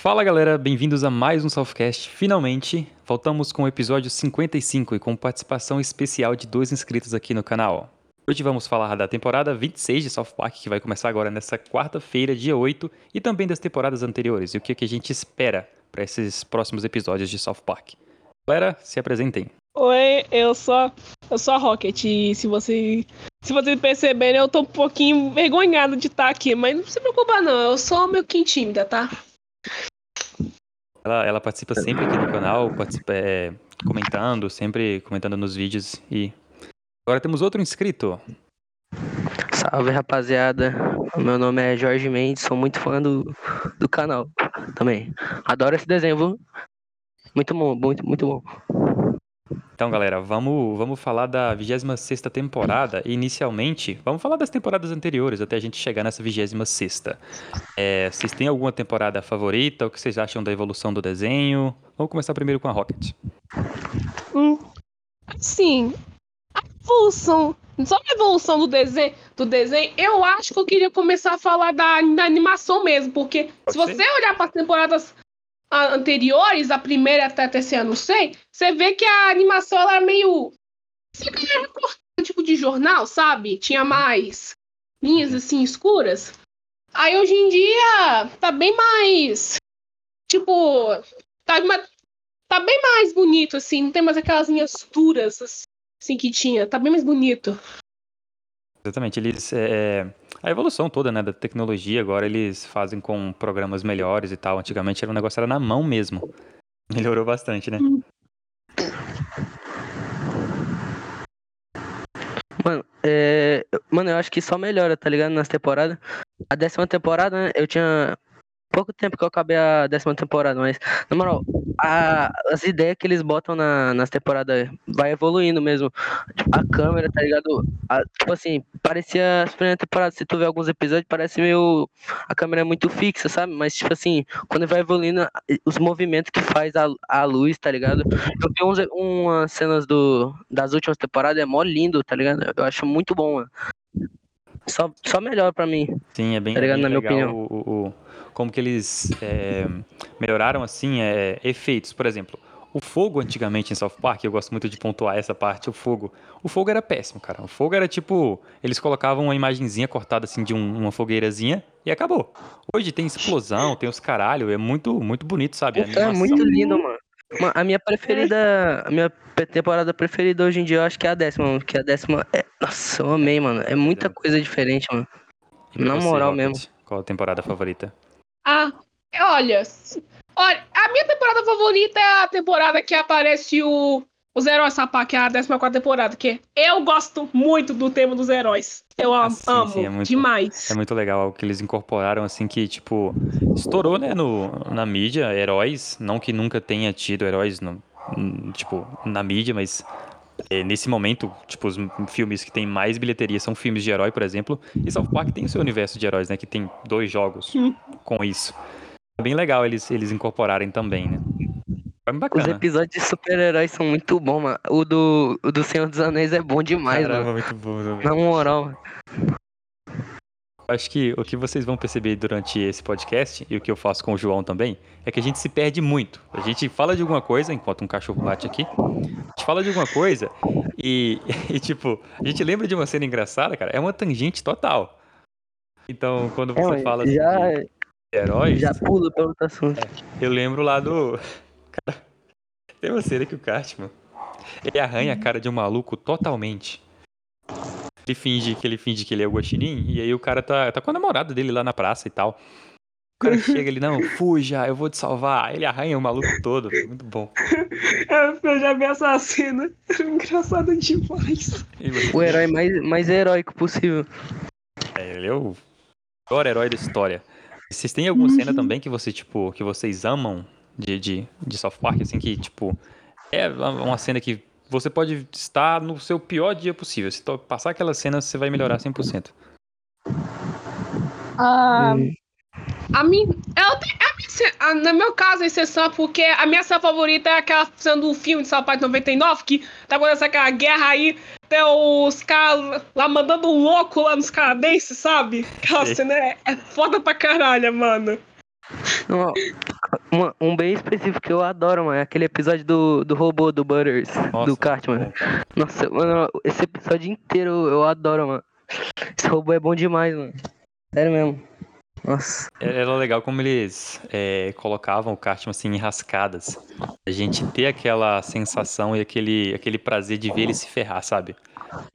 Fala galera, bem-vindos a mais um Southcast. Finalmente, voltamos com o episódio 55 e com participação especial de dois inscritos aqui no canal. Hoje vamos falar da temporada 26 de South Park, que vai começar agora nessa quarta-feira, dia 8, e também das temporadas anteriores e o que, que a gente espera para esses próximos episódios de South Park. Galera, se apresentem. Oi, eu sou, eu sou a Rocket e se você, se vocês perceberem, eu tô um pouquinho envergonhado de estar aqui, mas não se preocupa não, eu sou meio que tímida, tá? Ela, ela participa sempre aqui no canal, participa, é, comentando, sempre comentando nos vídeos e agora temos outro inscrito. Salve rapaziada, meu nome é Jorge Mendes, sou muito fã do, do canal também. Adoro esse desenho, viu? Muito bom, muito, muito bom. Então, galera, vamos, vamos falar da 26 temporada. E, inicialmente, vamos falar das temporadas anteriores, até a gente chegar nessa 26. É, vocês têm alguma temporada favorita? O que vocês acham da evolução do desenho? Vamos começar primeiro com a Rocket. Hum, sim, a evolução, só a evolução do desenho, do desenho, eu acho que eu queria começar a falar da, da animação mesmo, porque Pode se você olhar para as temporadas anteriores, a primeira até a terceira, não sei, você vê que a animação ela é meio. Recortar tipo de jornal, sabe? Tinha mais linhas assim escuras. Aí hoje em dia tá bem mais. Tipo. Tá, tá bem mais bonito, assim. Não tem mais aquelas linhas duras assim que tinha. Tá bem mais bonito. Exatamente, eles. é, a evolução toda, né, da tecnologia, agora eles fazem com programas melhores e tal. Antigamente era um negócio era na mão mesmo. Melhorou bastante, né? Mano, é, mano, eu acho que só melhora, tá ligado? Nas temporadas. A décima temporada, né, eu tinha pouco tempo que eu acabei a décima temporada, mas, na moral, a- as ideias que eles botam na, nas temporadas vai evoluindo mesmo. Tipo, a câmera, tá ligado? A- tipo assim, parecia as primeiras temporadas, se tu vê alguns episódios, parece meio. A câmera é muito fixa, sabe? Mas, tipo assim, quando vai evoluindo, os movimentos que faz a, a luz, tá ligado? Eu vi uns, umas cenas do, das últimas temporadas, é mó lindo, tá ligado? Eu acho muito bom, mano. Só, só melhor pra mim. Sim, é bem, Tá ligado? bem Na minha opinião. O, o- o- como que eles é, melhoraram, assim, é, efeitos. Por exemplo, o fogo antigamente em South Park, eu gosto muito de pontuar essa parte, o fogo. O fogo era péssimo, cara. O fogo era tipo, eles colocavam uma imagenzinha cortada, assim, de um- uma fogueirazinha e acabou. Hoje tem explosão, tem os caralho, é muito, muito bonito, sabe? É muito lindo, mano. A minha preferida, a minha temporada preferida hoje em dia, eu acho que é a décima, mano. Que a décima é. Nossa, eu amei, mano. É muita coisa diferente, mano. Na moral mesmo. Qual a temporada favorita? Ah, olha. Olha, a minha temporada favorita é a temporada que aparece o. Os heróis Sapá, que é a 14 temporada, que eu gosto muito do tema dos heróis. Eu am- sim, amo sim, é muito- demais. É muito legal o que eles incorporaram, assim, que, tipo, estourou, né, no, na mídia, heróis, não que nunca tenha tido heróis, no, tipo, na mídia, mas é, nesse momento, tipo, os filmes que tem mais bilheteria são filmes de herói, por exemplo, e South Park tem o seu universo de heróis, né, que tem dois jogos Hum. com isso. É bem legal eles, eles incorporarem também, né. É bem Os bacana. episódios de super-heróis são muito bons, mano. O do, o do Senhor dos Anéis é bom demais, Caramba, mano. muito bom também. Na moral, mano. Acho que o que vocês vão perceber durante esse podcast, e o que eu faço com o João também, é que a gente se perde muito. A gente fala de alguma coisa, enquanto um cachorro bate aqui, a gente fala de alguma coisa e, e, tipo, a gente lembra de uma cena engraçada, cara, é uma tangente total. Então, quando É, você mano, fala assim, já, de heróis, já pula pelo outro assunto. eu lembro lá do. Cara, tem uma cena que o Cartman ele arranha a cara de um maluco totalmente. Ele finge que ele finge que ele é o Guaxinim, e aí o cara tá, tá com a namorada dele lá na praça e tal. O cara chega ele, não, fuja, eu vou te salvar. Aí Ele arranha o maluco todo. Muito bom. Eu já vi essa cena. Engraçada demais. E você- O herói mais, mais heróico possível. É, ele é o pior herói da história. Vocês têm alguma cena também que você, tipo, que vocês amam de, de, de South Park, assim, que, tipo, é uma cena que você pode estar no seu pior dia possível. Se passar aquela cena, você vai melhorar 100%. Ah, Hum. a minha, ela tem, a minha, ce- a- no meu caso, a exceção é porque a minha cena favorita é aquela cena do filme de Park 99, que tá acontecendo aquela guerra aí, tem os caras lá mandando um louco lá nos canadenses, sabe? Aquela Sei. cena é, é foda pra caralho, mano. Não, uma- um bem específico que eu adoro, mano. É aquele episódio do, do robô do Butters, Nossa, do Cartman. Nossa, mano, esse episódio inteiro eu adoro, mano. Esse robô é bom demais, mano. Sério mesmo. Nossa. Era legal como eles é, colocavam o Cartman assim em rascadas. A gente ter aquela sensação e aquele, aquele prazer de ver ele se ferrar, sabe?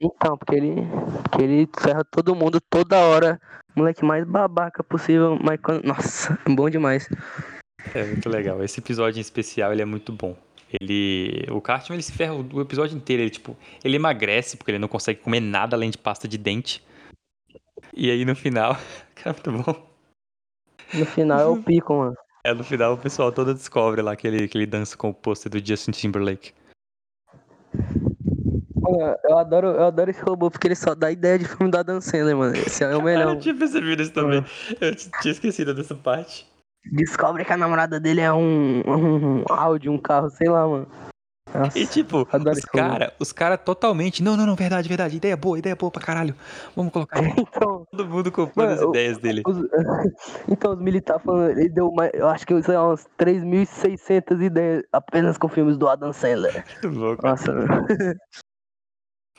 Então, porque ele, porque ele ferra todo mundo toda hora. Moleque mais babaca possível, mas quando. Nossa, bom demais. É muito legal. Esse episódio em especial, ele é muito bom. Ele, o Cartman, ele se ferra o o episódio inteiro. Ele, tipo, ele emagrece porque ele não consegue comer nada além de pasta de dente. E aí no final, cara, muito bom. No final é o pico, mano. É, no final o pessoal todo descobre lá que ele, que ele dança com o pôster do Justin Timberlake. Mano, Eu adoro, eu adoro esse robô porque ele só dá ideia de filme da Dan Sandler, mano. Esse é o Eu melhor. não tinha percebido isso também. Eu tinha esquecido dessa parte. Descobre que a namorada dele é um, um áudio, um carro, sei lá, mano. Nossa, E tipo, os cara, os cara totalmente. Não, não, não, verdade, verdade. Ideia boa, ideia boa pra caralho. Vamos colocar então, todo mundo comprando Mano, as o- ideias dele. os, então os militares falando, ele deu mais, eu acho que sei lá, umas 3.600 ideias apenas com filmes do Adam Sandler. Cara. Nossa,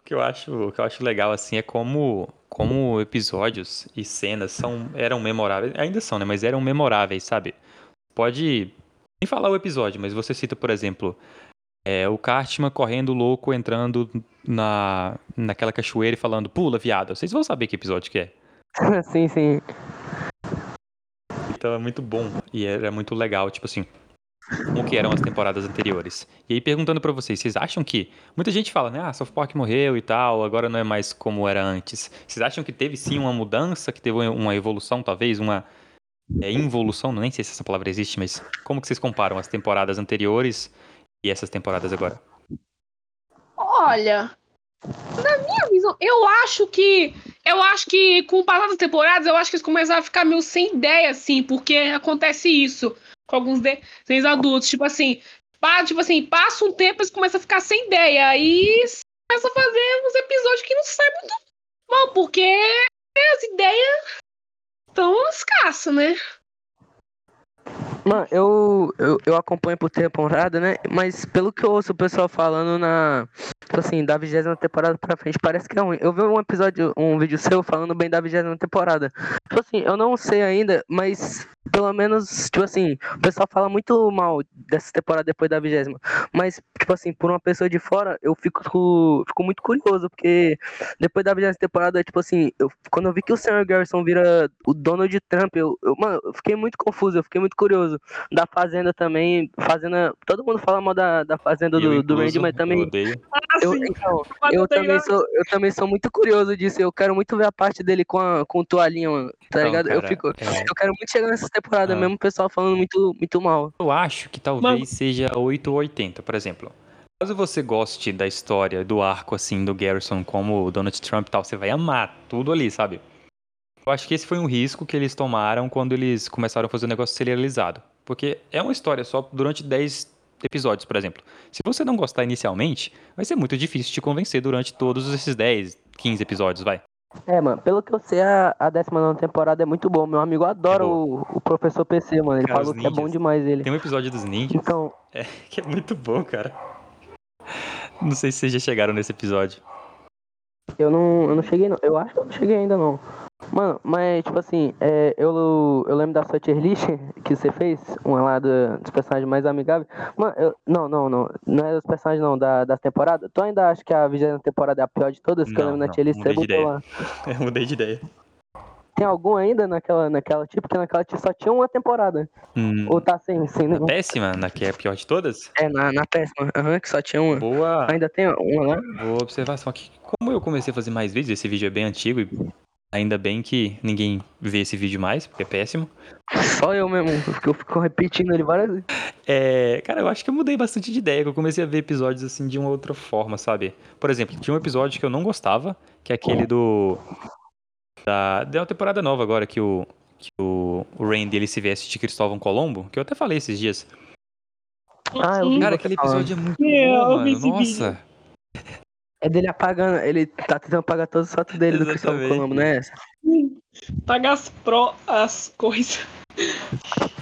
que eu acho, que eu acho legal assim é como, como episódios e cenas são, eram memoráveis, ainda são, né? Mas eram memoráveis, sabe? Pode nem falar o episódio, mas você cita, por exemplo, é, o Cartman correndo louco, entrando na, naquela cachoeira e falando, pula, viado. Vocês vão saber que episódio que é. sim, sim. Então é muito bom e era muito legal, tipo assim, como que eram as temporadas anteriores. E aí perguntando pra vocês, vocês acham que muita gente fala, né, ah, South Park morreu e tal, agora não é mais como era antes. Vocês acham que teve sim uma mudança, que teve uma evolução, talvez uma é, involução, nem sei se essa palavra existe, mas como que vocês comparam as temporadas anteriores e essas temporadas agora? Olha, na minha visão, eu acho que. Eu acho que com o passar das temporadas, eu acho que eles começaram a ficar meio sem ideia, assim, porque acontece isso com alguns desenhos adultos. Tipo assim, pa- tipo assim, passa um tempo eles começam a ficar sem ideia. Aí começa a fazer uns episódios que não saem muito mal, porque as ideias estão escassas, né? Mano, eu, eu, eu acompanho por temporada, né? Mas pelo que eu ouço o pessoal falando na. Assim, da vigésima temporada pra frente, parece que é ruim. Eu vi um episódio, um vídeo seu falando bem da vigésima temporada. Tipo assim, eu não sei ainda, mas pelo menos, tipo assim, o pessoal fala muito mal dessa temporada depois da vigésima. Mas, tipo assim, por uma pessoa de fora, eu fico, fico muito curioso, porque depois da vigésima temporada, tipo assim, eu, quando eu vi que o Samuel Garrison vira o Donald Trump, eu, eu, mano, eu fiquei muito confuso, eu fiquei muito curioso. Da Fazenda também, Fazenda, todo mundo fala mal da, da Fazenda do, Eu, do Randy, mas também, eu odeio. eu, Assim, então, eu também, sou, eu também sou muito curioso disso. Eu quero muito ver a parte dele com, a, com toalhinha, mano. Tá Então, ligado? eu cara, fico. é, Eu quero muito chegar nessa temporada, Ah. mesmo o pessoal falando muito, muito mal. Eu acho que talvez Mano. seja 8 ou 80, por exemplo. Caso você goste da história, do arco, assim, do Garrison como o Donald Trump e tal, você vai amar tudo ali, sabe? Eu acho que esse foi um risco que eles tomaram quando eles começaram a fazer o negócio serializado. Porque é uma história só durante 10 episódios, por exemplo. Se você não gostar inicialmente, vai ser muito difícil te convencer durante todos esses 10, 15 episódios, vai. É, mano, pelo que eu sei, a, a 19 temporada é muito boa. Meu amigo adora É o, o professor PC, mano. Ele Cara, falou que é bom demais ele. Tem um episódio dos ninjas Então, que é muito bom, cara. Não sei se vocês já chegaram nesse episódio. eu não, eu não cheguei, não. Eu acho que eu não cheguei ainda, não. Mano, mas, tipo assim, é, eu, eu lembro da sua tier list que você fez, uma lá do- dos personagens mais amigáveis. Mano, eu, não, não, não. Não é dos personagens, não, da, das temporadas. Tu ainda acha que a 20 temporada é a pior de todas? Que eu Não, lembro na não, tier list, você botou ideia. lá. Eu mudei de ideia. Tem algum ainda naquela, naquela tipo? Porque naquela tier só tinha uma temporada. Hum, Ou tá sem, sem na nenhum? péssima, na que é a pior de todas? É, na, na péssima. Aham, que só tinha uma. Boa, Ainda tem uma lá? boa observação aqui. Como eu comecei a fazer mais vídeos, esse vídeo é bem antigo e ainda bem que ninguém vê esse vídeo mais, porque é péssimo. Só eu mesmo, porque eu fico repetindo ele várias vezes. É, cara, eu acho que eu mudei bastante de ideia, que eu comecei a ver episódios assim de uma outra forma, sabe? Por exemplo, tinha um episódio que eu não gostava, que é aquele do. Da, da temporada nova agora, que o. Que o, o Randy ele se veste de Cristóvão Colombo, que eu até falei esses dias. Ah, eu vi. Cara, aquele episódio é muito É, bom, mano. Nossa. É dele apagando, ele tá tentando apagar todas as fotos dele do Cristóvão Exatamente. Colombo, não é essa? Paga as, pro, as coisas.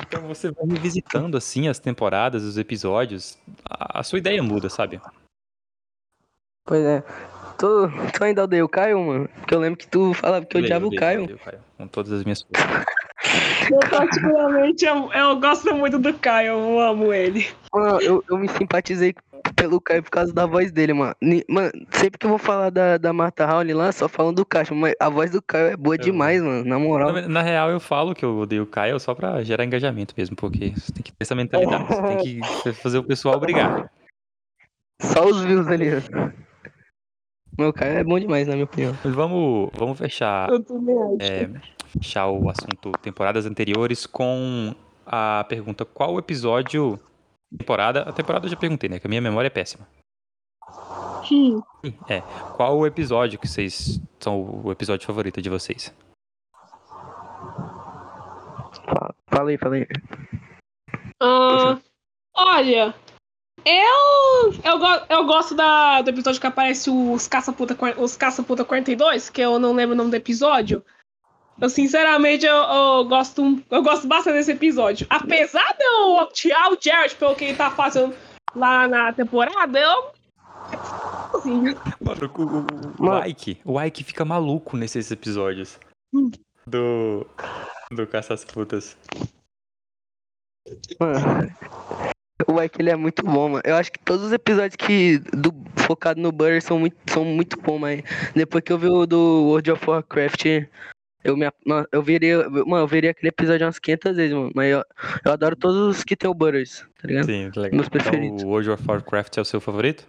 Então você vai revisitando assim as temporadas, os episódios, a, a sua ideia muda, sabe? Pois é. Tu, tu ainda odeia o Caio, mano? Porque eu lembro que tu falava que eu odiava o Caio. odeio o Caio, com todas as minhas forças. Eu, particularmente, eu, eu gosto muito do Caio, eu amo ele. Mano, eu, eu me simpatizei pelo Caio por causa da voz dele, mano. Mano, sempre que eu vou falar da, da Marta Howley lá, só falando do Caixa, mas a voz do Caio é boa Eu- demais, mano, na moral. Na, na real, eu falo que eu odeio o Caio só pra gerar engajamento mesmo, porque você tem que ter essa mentalidade. Você tem que fazer o pessoal brigar. Só os views ali. Meu Caio é bom demais, na minha opinião. Mas vamos, vamos fechar, Eu também acho. é, fechar o assunto temporadas anteriores com a pergunta: qual episódio. Temporada. A temporada eu já perguntei, né? Que a minha memória é péssima. Hum. É. Qual o episódio que vocês. São o episódio favorito de vocês? Fa- Falei, falei. Ah, olha, eu, eu, eu gosto da, do episódio que aparece os Caça-Puta quar- os Caça-Puta 42, que eu não lembro o nome do episódio. Eu, sinceramente, eu, eu gosto, eu gosto bastante desse episódio. Apesar de eu tirar o Jared pelo que ele tá fazendo lá na temporada, eu. Assim, Mano, o, o, o. Ike. O Ike fica maluco nesses episódios. Hum. Do. Do Caças Putas. Mano, o Ike ele é muito bom, mano. Eu acho que todos os episódios que do, focado no Butter são muito, são muito bons, mas depois que eu vi o do World of Warcraft, eu me, eu veria, mano, eu veria aquele episódio umas 500 vezes, mano. Mas eu, eu adoro todos os que tem o Butters, tá ligado? Sim, legal. Meus Então, preferidos. o World of Warcraft é o seu favorito?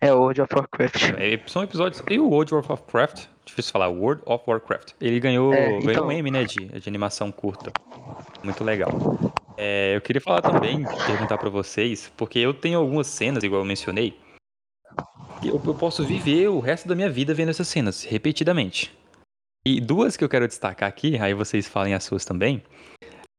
É o World of Warcraft. É, são episódios. E o World of Warcraft? Difícil falar, World of Warcraft. Ele ganhou, É, ganhou então- um M, né? De, de animação curta. Muito legal. É, eu queria falar também, perguntar pra vocês, porque eu tenho algumas cenas, igual eu mencionei, que eu, eu posso viver o resto da minha vida vendo essas cenas, repetidamente. E duas que eu quero destacar aqui, aí vocês falem as suas também.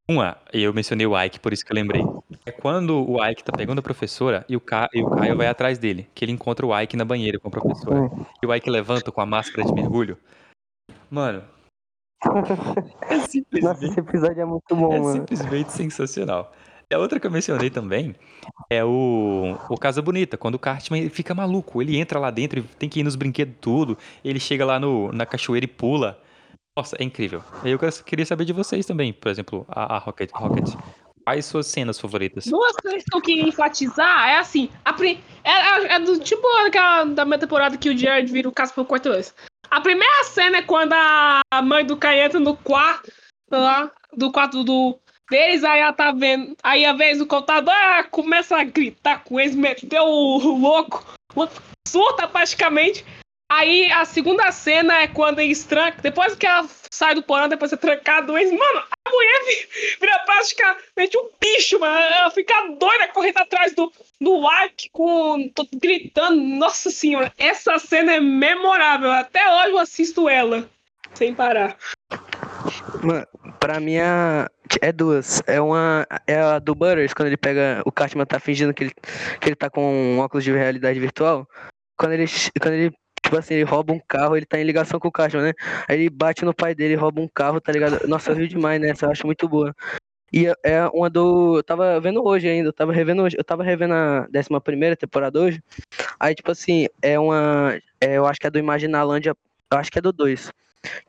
Uma, eu mencionei o Ike, por isso que eu lembrei. É quando o Ike tá pegando a professora e o, Ca... e o Caio vai atrás dele, que ele encontra o Ike na banheira com a professora. E o Ike levanta com a máscara de mergulho. Mano. É Nossa, simplesmente, esse episódio é muito bom, é mano. simplesmente sensacional. A outra que eu mencionei também é o, o Casa Bonita, quando o Cartman fica maluco. Ele entra lá dentro tem que ir nos brinquedos tudo. Ele chega lá no, na cachoeira e pula. Nossa, é incrível. Eu queria saber de vocês também, por exemplo, a, a Rocket, Rocket. Quais suas cenas favoritas? Duas coisas que eu queria enfatizar é assim, a é, é- é do tipo aquela da minha temporada que o Jared vira o caso por quarto vez. A primeira cena é quando a mãe do Kai entra no quarto lá, do quarto do deles, aí ela tá vendo. Aí a vez do contador ela começa a gritar com eles, meteu o louco, o surta praticamente. Aí a segunda cena é quando eles trancam, depois que ela sai do porão, depois de ser trancado, eles, mano, a mulher vi- vira praticamente um bicho, mano. Ela fica doida correndo atrás do, do Ike, com, tô gritando. Nossa senhora, essa cena é memorável. Até hoje eu assisto ela, sem parar. Mano, pra mim é, é duas. É uma. É a do Butters, quando ele pega. O Cartman tá fingindo que ele, que ele tá com um óculos de realidade virtual. Quando ele. Quando ele. Tipo assim, ele rouba um carro, ele tá em ligação com o Cartman, né? Aí ele bate no pai dele, rouba um carro, tá ligado? Nossa, eu rio demais nessa, eu acho muito boa. E é- é uma do. Eu tava vendo hoje ainda, eu tava revendo hoje. Eu tava revendo a 11 primeira temporada hoje. Aí, tipo assim, é uma. é, eu acho que é do Imaginalândia. Eu acho que é do 2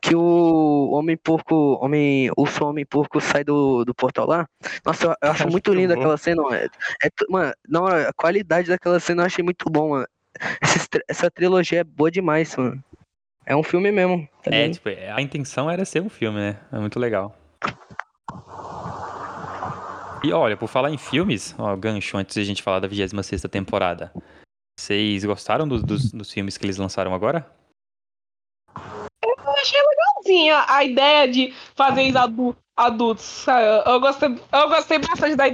que o homem porco, homem, urso homem porco sai do, do portal lá. Nossa, eu, eu acho muito muito linda aquela cena. É, é mano, não, a qualidade daquela cena eu achei muito bom, mano. Tri- essa trilogia é boa demais, mano. É um filme mesmo, tá É, tipo, a intenção era ser um filme, né? É muito legal. E olha, por falar em filmes, ó, gancho antes de a gente falar da 26ª temporada. Vocês gostaram dos, dos filmes que eles lançaram agora? Eu achei legalzinha a ideia de fazer isso adu- adultos. sabe? Eu gostei, eu gostei bastante da,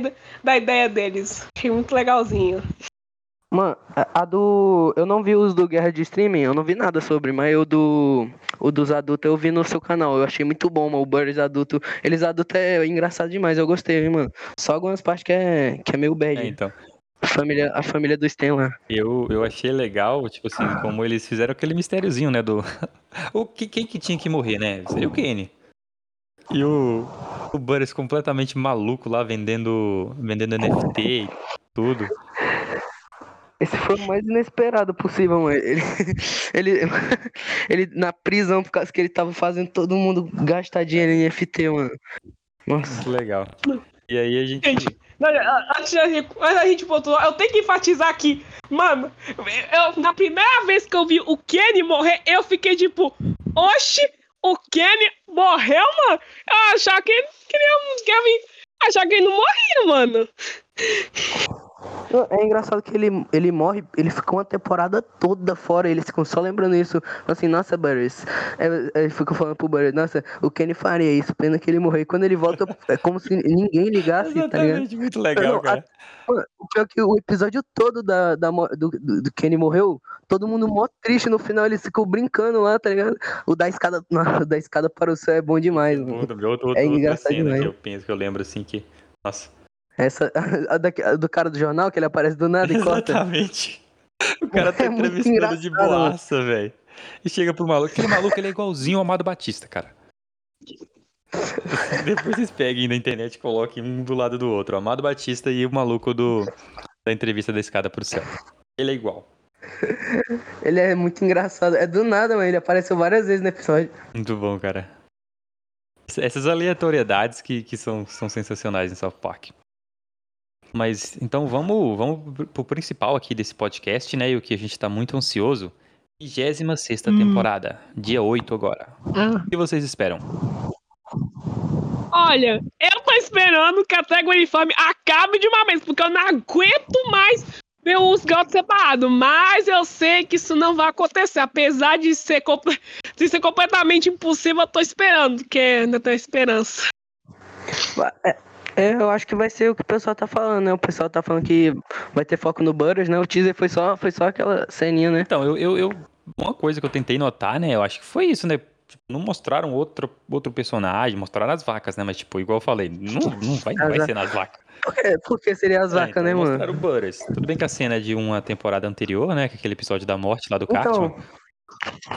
da ideia deles. Achei muito legalzinho. Mano, a, a do. Eu não vi os do Guerra de Streaming, eu não vi nada sobre, mas o do. O dos adultos eu vi no seu canal. Eu achei muito bom, mano. O Birds adulto. Eles adultos é engraçado demais, eu gostei, hein, mano. Só algumas partes que é, que é meio bad. É, então. A família, a família do Stan lá. Eu, eu achei legal, tipo assim, como eles fizeram aquele mistériozinho, né? Do. o que, quem que tinha que morrer, né? Seria o Kenny. E o, o Butters completamente maluco lá vendendo, vendendo NFT e tudo. Esse foi o mais inesperado possível, mano. Ele, ele, ele na prisão por causa que ele tava fazendo todo mundo gastar dinheiro em NFT, mano. Nossa. Que legal. E aí a gente. Não, antes da gente, gente eu tenho que enfatizar aqui. Mano, eu, na primeira vez que eu vi o Kenny morrer, eu fiquei tipo, oxe, o Kenny morreu, mano? Eu achava que ele queria, queria achar que ele não morria, mano. É engraçado que ele, ele morre, ele ficou uma temporada toda fora, eles ficam só lembrando isso. Assim, nossa, Burris. É, ele ficou falando pro Burris, nossa, o Kenny faria isso, pena que ele morreu. E quando ele volta, é como se ninguém ligasse, tá ligado? Exatamente, muito legal, Não, cara. O pior é que o episódio todo da, da, do, do, do Kenny morreu, todo mundo mó triste no final, eles ficam brincando lá, tá ligado? O da escada, o da escada para o céu é bom demais, mano. Outra, outra, outra, É outra engraçado cena demais. que eu penso, que eu lembro assim que. Nossa. Essa, a da- a do cara do jornal, que ele aparece do nada e corta. Exatamente. O cara tá É entrevistando de boaça, velho. E chega pro maluco. Aquele maluco ele é igualzinho ao Amado Batista, cara. Depois vocês peguem na internet e coloquem um do lado do outro. O Amado Batista e o maluco do, da entrevista da escada pro céu. Ele é igual. Ele é muito engraçado. É do nada, mano. Ele apareceu várias vezes no episódio. Muito bom, cara. Essas aleatoriedades que, que são, são sensacionais em South Park. Mas então vamos, vamos pro- principal aqui desse podcast, né? E o que a gente tá muito ansioso. 26 Hum. temporada, dia 8 agora. O que vocês esperam? Olha, eu tô esperando que a Trégua Uniforme acabe de uma vez, porque eu não aguento mais ver os gatos separados. Mas eu sei que isso não vai acontecer. Apesar de ser, de ser completamente impossível, eu tô esperando, porque ainda tenho esperança. É, eu acho que vai ser o que o pessoal tá falando, né? O pessoal tá falando que vai ter foco no Butters, né? O teaser foi só, foi só aquela ceninha, né? Então, eu, eu, eu- Uma coisa que eu tentei notar, né? Eu acho que foi isso, né? Tipo, não mostraram outro, outro personagem, mostraram as vacas, né? Mas, tipo, igual eu falei, não, não vai, não vai ser nas vacas. Por quê? Porque seria as É, vacas, então né, mano? Mostraram o Butters. Tudo bem que a cena é de uma temporada anterior, né? Que é aquele episódio da morte lá do Então, Cartman.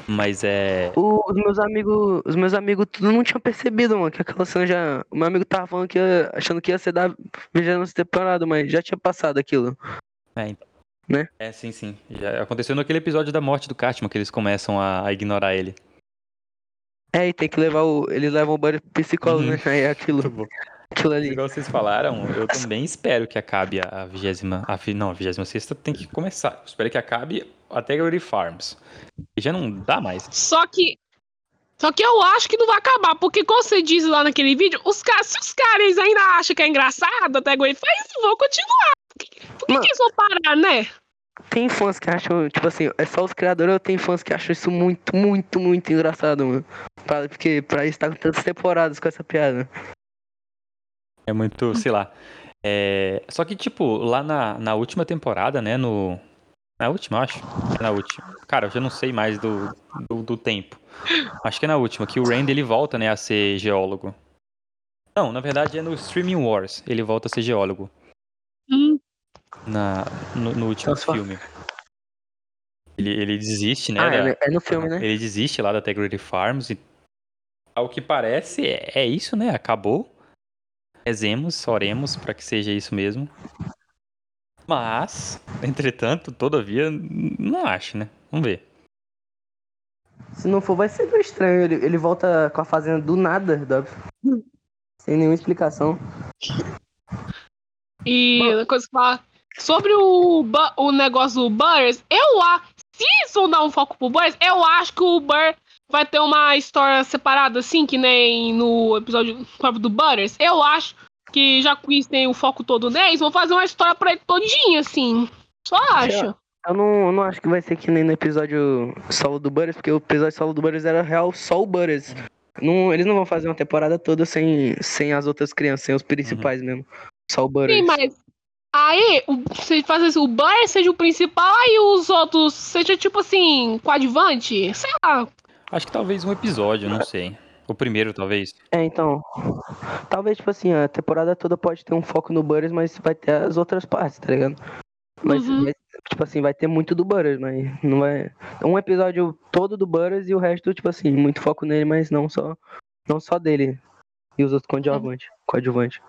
Mas é. o- os meus amigos, os meus amigos tudo não tinham percebido, mano, que aquela cena já. O meu amigo tava falando que ia, achando que ia ser da vigésima temporada, mas já tinha passado aquilo. É, então. Né? É, sim, sim. Já aconteceu naquele episódio da morte do Cartman, que eles começam a, a ignorar ele. É, e tem que levar o. Eles levam o pro psicólogo, Uhum. né? Aí é aquilo, bom. aquilo ali. Igual vocês falaram, eu também espero que acabe a vigésima. A, não, a vigésima sexta tem que começar. Eu espero que acabe até Gravity Farms. Já não dá mais. Só que. Só que eu acho que não vai acabar, porque como você diz lá naquele vídeo, os caras, se os caras ainda acham que é engraçado, até agora faz, vão continuar. Por que, por que, Mano. que eles vão parar, né? Tem fãs que acham, tipo assim, é só os criadores ou tem fãs que acham isso muito, muito, muito engraçado, mano. Pra- porque pra isso tá com tantas temporadas com essa piada. É muito, sei lá. É, Só que, tipo, lá na, na última temporada, né? No. Na última, eu acho. É na última. Cara, eu já não sei mais do, do, do tempo. Acho que é na última, que o Randy ele volta, né, a ser geólogo. Não, na verdade é no Streaming Wars. Ele volta a ser geólogo. Hum, Na, no, no último só- filme. Ele, ele desiste, né? ah, da- é, é no filme, né? Ele desiste lá da Integrity Farms e ao que parece é, é isso, né? Acabou. Rezemos, oremos para que seja isso mesmo. Mas, entretanto, todavia, não acho, né? Vamos ver. Se não for, vai ser meio estranho. Ele, ele volta com a fazenda do nada, Dob. Sem nenhuma explicação. E uma coisa que fala sobre o, o negócio do Butters, eu acho. Se eles vão dar um foco pro Butters, eu acho que o Burr vai ter uma história separada, assim, que nem no episódio próprio do Butters. Eu acho que já que têm o foco todo neles, vão fazer uma história pra ele todinha, assim. Só acho. Eu não, eu não acho que vai ser que nem no episódio solo do Butters, porque o episódio solo do Butters era real só o Butters. Não, eles não vão fazer uma temporada toda sem, sem as outras crianças, sem os principais mesmo. Só o Butters. Sim, mas. Aí, o- se fazer assim, o Butters seja o principal e os outros seja tipo assim, coadjuvante. Sei lá. Acho que talvez um episódio, não sei. O primeiro, talvez. É, então. Talvez, tipo assim, a temporada toda pode ter um foco no Butters, mas vai ter as outras partes, tá ligado? Mas, Uhum. mas, tipo assim, vai ter muito do Butters, mas não vai. Um episódio todo do Butters e o resto, tipo assim, muito foco nele, mas não só. Não só dele. E os outros coadjuvante. coadjuvante.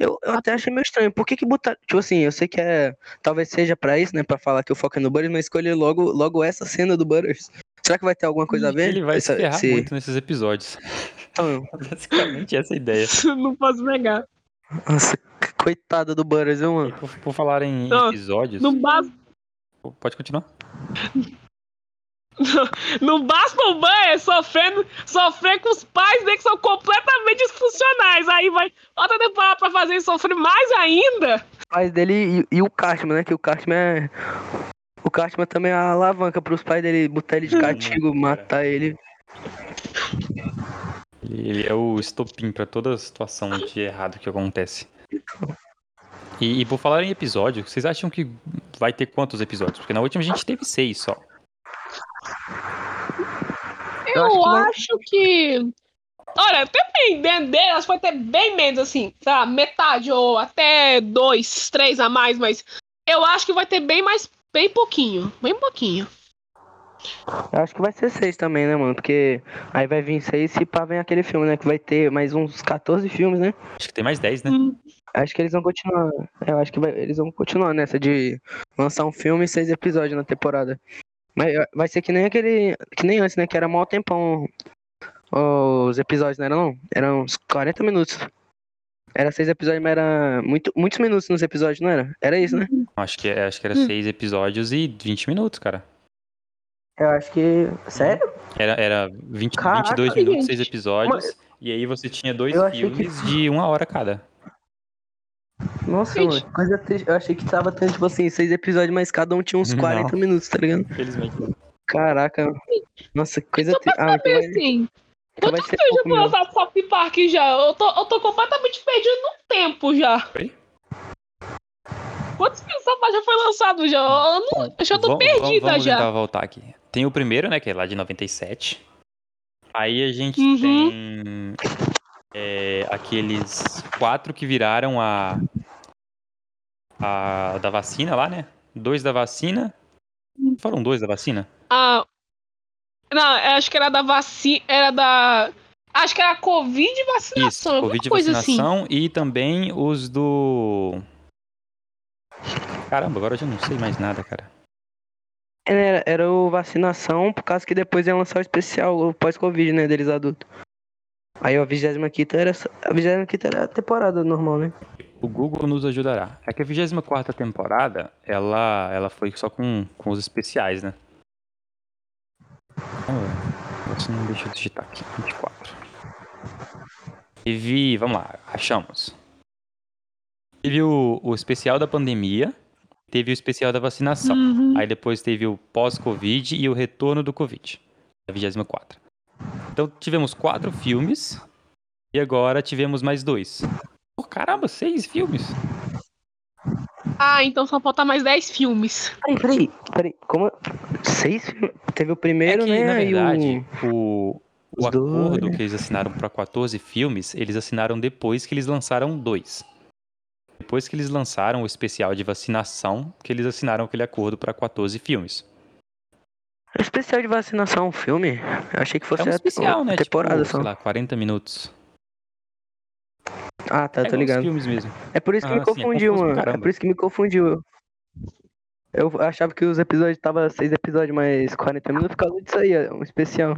Eu, eu até achei meio estranho. Por que que botar. Tipo assim, eu sei que é. Talvez seja pra isso, né? Pra falar que o foco é no Butters, mas escolher logo, logo essa cena do Butters. Será que vai ter alguma coisa a ver? Ele vai Essa- se ferrar esse- muito nesses episódios. Então, Basicamente essa é a ideia. Não posso negar. Nossa, coitada do Butters, viu, E mano? por, por falar em Não, episódios. Não basta, Pode continuar? não basta o Banner sofrendo, sofrer com os pais dele que são completamente disfuncionais. Aí vai outra temporada pra fazer ele sofrer mais ainda. Os pais dele e, e o Cartman, né? Que o Cartman é. O Cartman também é a alavanca pros pais dele botar ele de castigo, matar ele. Ele, ele é o estopim pra toda situação de errado que acontece. E, e por falar em episódio, vocês acham que vai ter quantos episódios? Porque na última a gente teve seis só. Eu, acho que acho que. Olha, dependendo dele, acho que vai ter bem menos, assim, tá? Metade ou até dois, três a mais, mas eu acho que vai ter bem mais, bem pouquinho, bem pouquinho. Eu acho que vai ser seis também, né, mano? Porque aí vai vir seis e pá vem aquele filme, né? Que vai ter mais uns 14 filmes, né? Acho que tem mais dez, né? Hum, Acho que eles vão continuar. Eu acho que vai- eles vão continuar nessa de lançar um filme e seis episódios na temporada. Mas eh, vai ser que nem aquele. Que nem antes, né? Que era mó tempão os episódios, não era não? Eram uns 40 minutos. Era seis episódios, mas era muito, muitos minutos nos episódios, não era? Era isso, né? Acho que, acho que era Hum. seis episódios e 20 minutos, cara. Eu acho que. Sério? Era, era 20, Caraca, 22 minutos, gente. seis episódios. E aí você tinha dois Eu achei que- filmes de uma hora cada. Nossa, mano, que coisa triste. Eu achei que tava tendo, tipo assim, seis episódios, mas cada um tinha uns Não. 40 minutos, tá ligado? Infelizmente. Caraca. Nossa, que coisa triste. Ah, então assim, vai quantos ser filmes já pouco foi mesmo. lançado South Park já? Eu tô, eu tô completamente perdido no tempo já. Oi? Quantos South já foi lançado já? Eu, não, eu já tô Vamos- perdida vamos já. tentar voltar aqui. Tem o primeiro, né, que é lá de 97. Aí a gente Uhum. tem é, aqueles quatro que viraram a, a da vacina lá, né? Dois da vacina. Foram dois da vacina? Ah, não, acho que era da vacina, era da... Acho que era Covid e vacinação, Isso, Covid coisa assim. vacinação e também os do. Caramba, agora eu já não sei mais nada, cara. Era, era o vacinação, por causa que depois ia lançar o especial, pós-Covid, né, deles adultos. Aí a 25 era. A 25 era a temporada normal, né? O Google nos ajudará. É que a 24 temporada, ela, ela foi só com, com os especiais, né? Você não deixa eu digitar aqui. 24. Teve. Vamos lá, achamos. Teve o, o especial da pandemia. Teve o especial da vacinação. Uhum. Aí depois teve o pós-Covid e o retorno do Covid. A 24. Então tivemos quatro filmes. E agora tivemos mais dois. Pô, caramba, seis filmes. Ah, então só falta mais 10 filmes. Peraí, peraí, peraí. Como. Seis filmes? Teve o primeiro, é que, né? na verdade, o. o, acordo dois. que eles assinaram para 14 filmes, eles assinaram depois que eles lançaram dois. Depois que eles lançaram o especial de vacinação, que eles assinaram aquele acordo para 14 filmes. O especial de vacinação é um filme? Eu achei que fosse é um especial, a né? temporada tipo, só. sei lá, 40 minutos. Ah, tá, é tô ligado. filmes mesmo. É por isso que Ah, me é confundiu, pra mano. É por isso que me confundiu. Eu achava que os episódios tava seis episódios mais 40 minutos por causa disso aí, é um especial.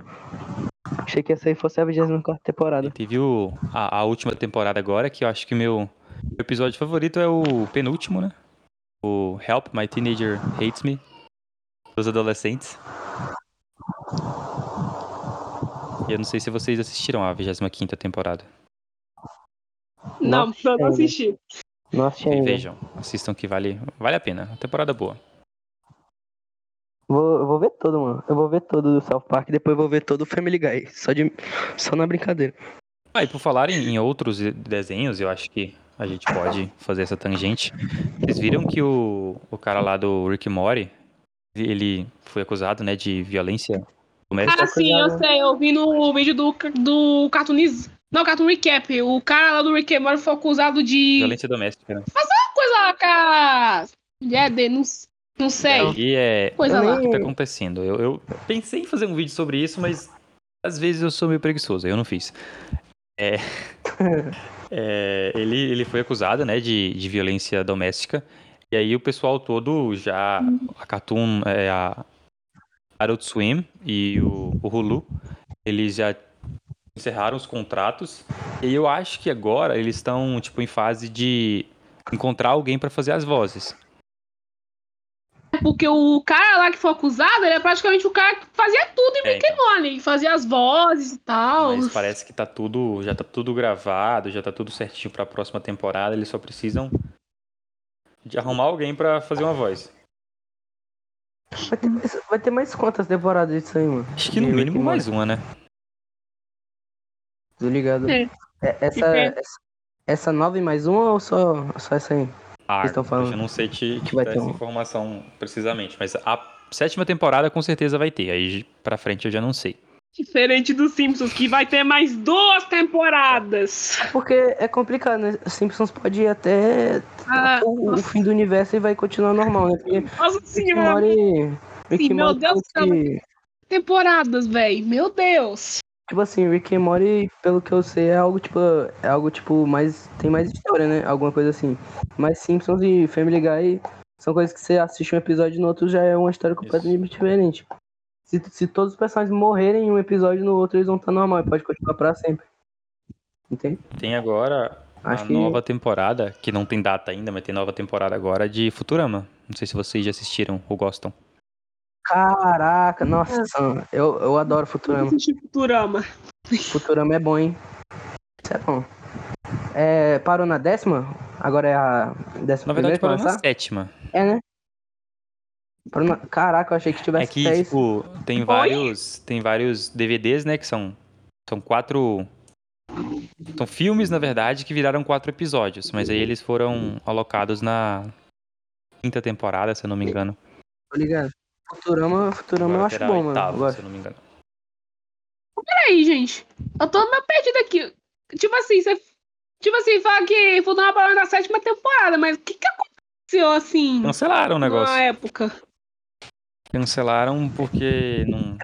Achei que essa aí fosse a 24 E temporada. teve o, a, a última temporada agora, que eu acho que o meu, meu episódio favorito é o penúltimo, né? O Help My Teenager Hates Me. Dos adolescentes. E eu não sei se vocês assistiram a 25 temporada. Não, Nossa, eu não assisti. E ainda. vejam, assistam que vale, vale a pena. Uma temporada boa. Vou, eu vou ver todo, mano. Eu vou ver todo do South Park, depois vou ver todo o Family Guy. Só, de, só na brincadeira. Ah, e por falar em, em outros desenhos, eu acho que a gente pode fazer essa tangente. Vocês viram que o, o cara lá do Rick Morty, ele foi acusado, né, de violência doméstica? Ah, sim, eu sei. Eu vi no vídeo do, do Cartooniz. Não, Cartoon Recap. O cara lá do Rick and Morty foi acusado de Violência doméstica, né? coisa lá com a mulher dele, não, não sei. E é, Coisa lá. o que tá acontecendo? Eu, eu pensei em fazer um vídeo sobre isso, mas às vezes eu sou meio preguiçoso, eu não fiz. É, É, ele, ele foi acusado, né, de, de violência doméstica. E aí o pessoal todo já. A Cartoon, é, a Adult Swim e o, o Hulu, eles já encerraram os contratos. E eu acho que agora eles estão, tipo, em fase de encontrar alguém pra fazer as vozes. Porque o cara lá que foi acusado, ele é praticamente o cara que fazia tudo em É, Rick and Morty. Fazia as vozes e tal. Mas parece que tá tudo, já tá tudo gravado, já tá tudo certinho pra próxima temporada. Eles só precisam de arrumar alguém pra fazer uma voz. Vai ter, mais, vai ter mais quantas temporadas disso aí, mano? Acho que no mínimo mais uma, né? Tô ligado. É. É, essa, É. essa, essa nova e mais uma ou só, só essa aí? Ah, Vocês tão falando eu não sei te, te vai dar ter essa um- informação precisamente, mas a sétima temporada com certeza vai ter. Aí pra frente eu já não sei. Diferente dos Simpsons, que vai ter mais duas temporadas. Porque é complicado, né? Simpsons pode ir até Ah, o, o fim do universo e vai continuar normal, né? Porque nossa senhora, Sim, meu Deus do que- temporadas, velho. Meu Deus. Tipo assim, Rick and Morty, pelo que eu sei, é algo tipo. É algo tipo mais. Tem mais história, né? Alguma coisa assim. Mas Simpsons e Family Guy são coisas que você assiste um episódio e no outro já é uma história completamente diferente. Se, se todos os personagens morrerem em um episódio no outro, eles vão estar normal e pode continuar pra sempre. Entende? Tem agora Acho a que. nova temporada, que não tem data ainda, mas tem nova temporada agora de Futurama. Não sei se vocês já assistiram ou gostam. Caraca, nossa, eu, eu adoro Futurama. Assistir Futurama. Futurama é bom, hein? Isso é bom. É, parou na décima? Agora é a décima Na verdade, primeira parou na sétima. É, né? Parou na- Caraca, eu achei que É tivesse que, 10. tipo, tem vários, tem vários DVDs, né, que são, são quatro... São filmes, na verdade, que viraram quatro episódios, mas aí eles foram alocados na quinta temporada, se eu não me engano. Tô ligado. Futurama, Futurama eu Agora acho bom, mano. oitava, Eu gosto. se eu não me engano. Peraí, gente. Eu tô meio perdida aqui. Tipo assim, você. Tipo assim, fala que Futurama parou na sétima temporada, mas o que que aconteceu assim Cancelaram o negócio. na época? Cancelaram porque não...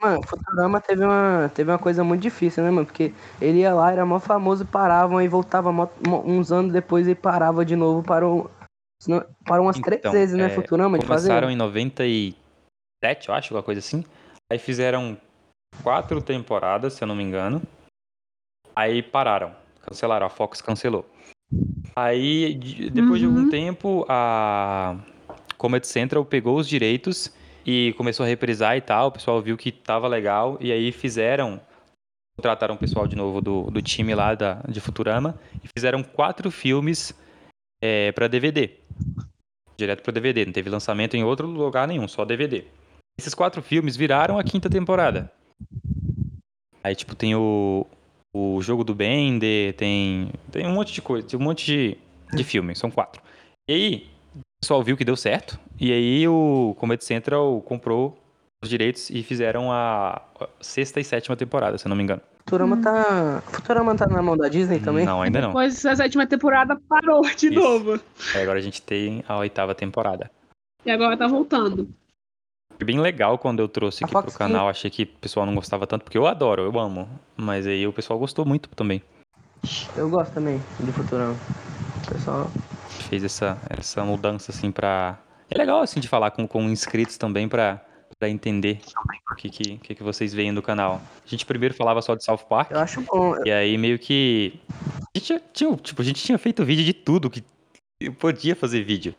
Mano, Futurama teve uma, teve uma coisa muito difícil, né, mano? Porque ele ia lá, era mó famoso, paravam, aí voltava mó- mó- uns anos depois e parava de novo, parou. Parou umas três Então, vezes, né, é, Futurama, de fazer. Começaram em 97, eu acho, alguma coisa assim. Aí fizeram quatro temporadas, se eu não me engano. Aí pararam, cancelaram, a Fox cancelou. Aí, de- depois de algum Uhum. tempo, a Comedy Central pegou os direitos e começou a reprisar e tal. O pessoal viu que tava legal e aí fizeram. Contrataram o pessoal de novo do, do time lá da, de Futurama e fizeram quatro filmes é, para DVD direto pro DVD, não teve lançamento em outro lugar nenhum, só DVD. Esses quatro filmes viraram a quinta temporada. Aí, tipo, tem o, o Jogo do Bender, tem, tem um monte de coisa, tem um monte de, de filmes, são quatro. E aí, o pessoal viu que deu certo, e aí o Comedy Central comprou os direitos e fizeram a sexta e sétima temporada, se eu não me engano. Futurama tá. Futurama tá na mão da Disney também? Não, ainda não. Depois a sétima temporada parou de Isso. novo. Aí agora a gente tem a oitava temporada. E agora tá voltando. Bem legal quando eu trouxe A aqui pro Fox canal. Achei que o pessoal não gostava tanto, porque eu adoro, eu amo. Mas aí o pessoal gostou muito também. Eu gosto também de Futurama. Pessoal. Fez essa, essa mudança, assim, pra. É legal, assim, de falar com, com inscritos também pra, pra entender o que, que, que, vocês veem do canal. A gente primeiro falava só de South Park, Eu acho bom. e aí meio que. A gente tinha, tipo, a gente tinha feito vídeo de tudo que eu podia fazer vídeo.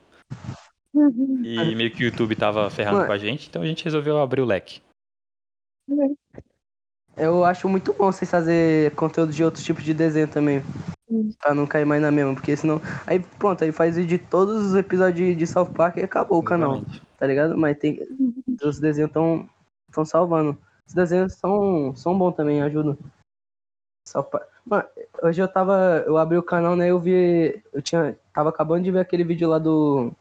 E meio que o YouTube tava ferrando Mano. com a gente, então a gente resolveu abrir o leque. Eu acho muito bom vocês fazer conteúdo de outros tipos de desenho também. Pra não cair mais na mesma, porque senão. Aí pronto, aí faz vídeo de todos os episódios de South Park e acabou o canal, Exatamente. tá ligado? Mas tem. Os desenhos tão, tão salvando. Os desenhos são, são bons também, ajudam. South Park. Mano, hoje eu tava. Eu abri o canal, né? Eu vi. Eu tinha. Tava acabando de ver aquele vídeo lá do.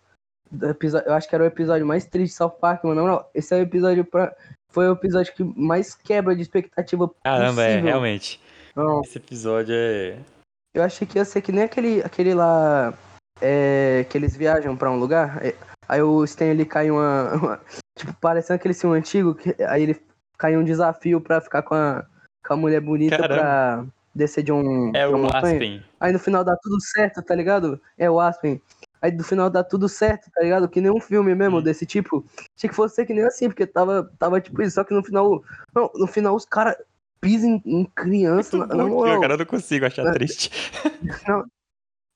Episódio, eu acho que era o episódio mais triste de South Park, mano. Moral, esse é o episódio pra. Foi o episódio que mais quebra de expectativa Caramba, é, possível. realmente. Não, Esse episódio é. eu achei que ia ser que nem aquele, aquele lá é, que eles viajam pra um lugar. é, Aí o Stanley cai uma, uma- Tipo, parecendo aquele filme antigo, que, aí ele cai um desafio pra ficar com a, com a mulher bonita Caramba. pra, descer de um. É o montanha. Aspen. Aí no final dá tudo certo, tá ligado? É o Aspen. Aí no final dá tudo certo, tá ligado? Que nem um filme mesmo Hum. desse tipo. Tinha que fosse que nem assim, porque tava, tava tipo isso. Só que no final. Não, no final os caras pisam em, criança. Na, na cara, eu não consigo achar É. triste.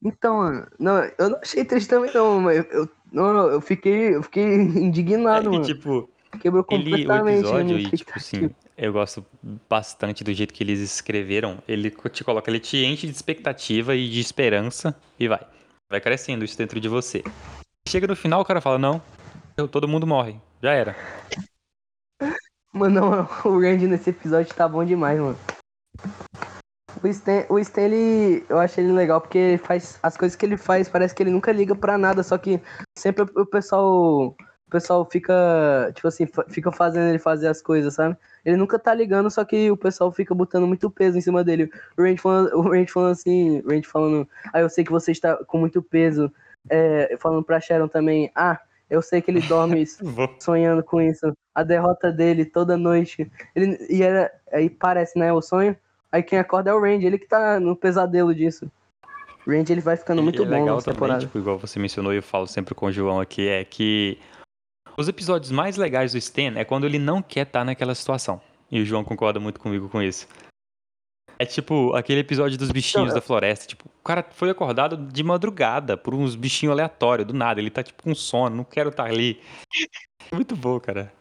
Então, mano, não, eu não achei triste também, não, mas eu, não, não, eu fiquei, eu fiquei indignado, É mano. tipo, Quebrou ele, o completamente. episódio, e, tipo assim, eu gosto bastante do jeito que eles escreveram. Ele te coloca, ele te enche de expectativa e de esperança e vai. Vai crescendo isso dentro de você. Chega no final, o cara fala, não, todo mundo morre. Já era. Mano, o Randy nesse episódio tá bom demais, mano. O Stan, o Stan ele, eu acho ele legal porque ele faz as coisas que ele faz, parece que ele nunca liga pra nada, só que sempre o, pessoal, o pessoal fica, tipo assim, fica fazendo ele fazer as coisas, sabe? Ele nunca tá ligando, só que o pessoal fica botando muito peso em cima dele. O Randy falando, o Randy falando assim, o Randy falando, ah, eu sei que você está com muito peso, é, falando pra Sharon também, ah, eu sei que ele dorme sonhando com isso. A derrota dele toda noite. Ele, e era, aí parece, né, o sonho. Aí quem acorda é o Randy, ele que tá no pesadelo disso. O Randy ele vai ficando muito e é bom legal nessa também, temporada. tipo, igual você mencionou e eu falo sempre com o João aqui, é que os episódios mais legais do Stan é quando ele não quer estar naquela situação. E o João concorda muito comigo com isso. É tipo aquele episódio dos bichinhos da floresta. Tipo, o cara foi acordado de madrugada por uns bichinhos aleatórios, do nada. Ele tá tipo com sono, não quero estar ali. Muito bom, cara.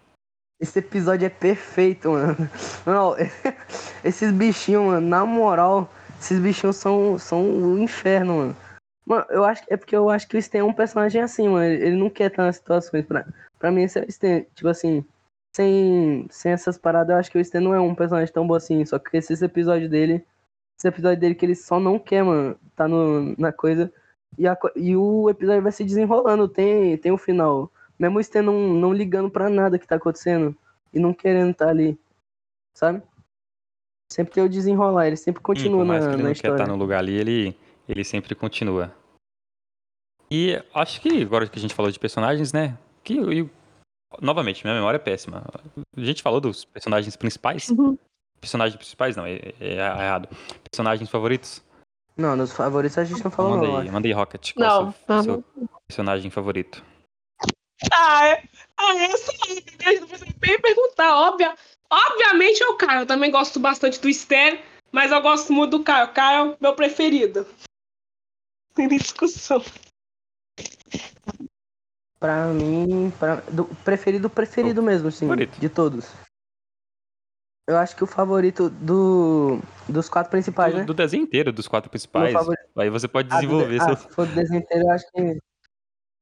Esse episódio é perfeito, mano. Não, esses bichinhos, mano, na moral, esses bichinhos são, são o inferno, mano. Mano, eu acho que é porque eu acho que o Stan é um personagem assim, mano. Ele ele não quer estar nas situações. Pra, pra mim, esse é o Stan. Tipo assim, sem, sem essas paradas, eu acho que o Stan não é um personagem tão bom assim. Só que esse episódio dele. Esse episódio dele que ele só não quer, mano, tá no, na coisa. E, a e o episódio vai se desenrolando, tem, tem um final. Mesmo o Stan não, não ligando pra nada que tá acontecendo e não querendo estar ali, sabe? Sempre tem o desenrolar, ele sempre continua na, que ele na não quer estar história. no lugar ali, ele, ele sempre continua. E acho que agora que a gente falou de personagens, né? Que e, novamente, minha memória é péssima. A gente falou dos personagens principais. Uhum. Personagens principais, não, é, é errado. Personagens favoritos? Não, nos favoritos a gente não falou manda não. aí, manda aí, Rocket. Qual Não, é o não. seu, seu personagem favorito? Ah, é, ah, essa você bem perguntar, óbvia. Obviamente é o Caio. Eu também gosto bastante do Stan, mas eu gosto muito do Caio. O Caio é meu preferido. Sem discussão. Pra mim, pra, do, preferido, preferido mesmo, sim, favorito. de todos. Eu acho que o favorito do, dos quatro principais, do, né? do desenho inteiro, dos quatro principais. Aí você pode Ah, do desenvolver de- seu. ah, se for do desenho inteiro, eu acho que. Se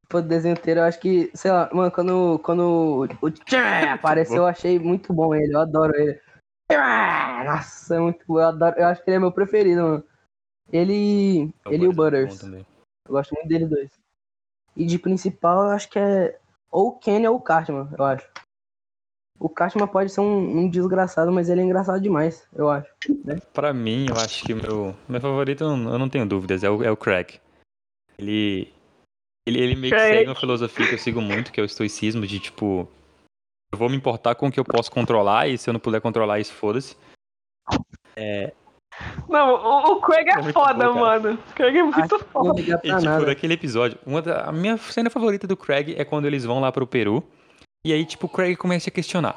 for do desenho inteiro, eu acho que. Sei lá, mano, quando, quando o Tchan apareceu, eu achei muito bom ele. Eu adoro ele. Nossa, é muito bom. Eu, adoro, eu acho que ele é meu preferido, mano. Ele, ele e o Butters. também. Eu gosto muito deles dois. E de principal, eu acho que é. Ou o Kenny ou o Cartman, eu acho. O Cartman pode ser um, um desgraçado, mas ele é engraçado demais, eu acho. Pra mim, eu acho que meu, meu favorito, eu não, tenho dúvidas, é o, é o Craig. Ele, ele, ele meio que segue uma filosofia que eu sigo muito, que é o estoicismo, de tipo, eu vou me importar com o que eu posso controlar, e se eu não puder controlar isso, foda-se. Não, o, o Craig é, É foda, bom, mano. O Craig é muito Acho foda. E tipo, nada. daquele episódio, uma da, a minha cena favorita do Craig é quando eles vão lá pro Peru, e aí, tipo, o Craig começa a questionar.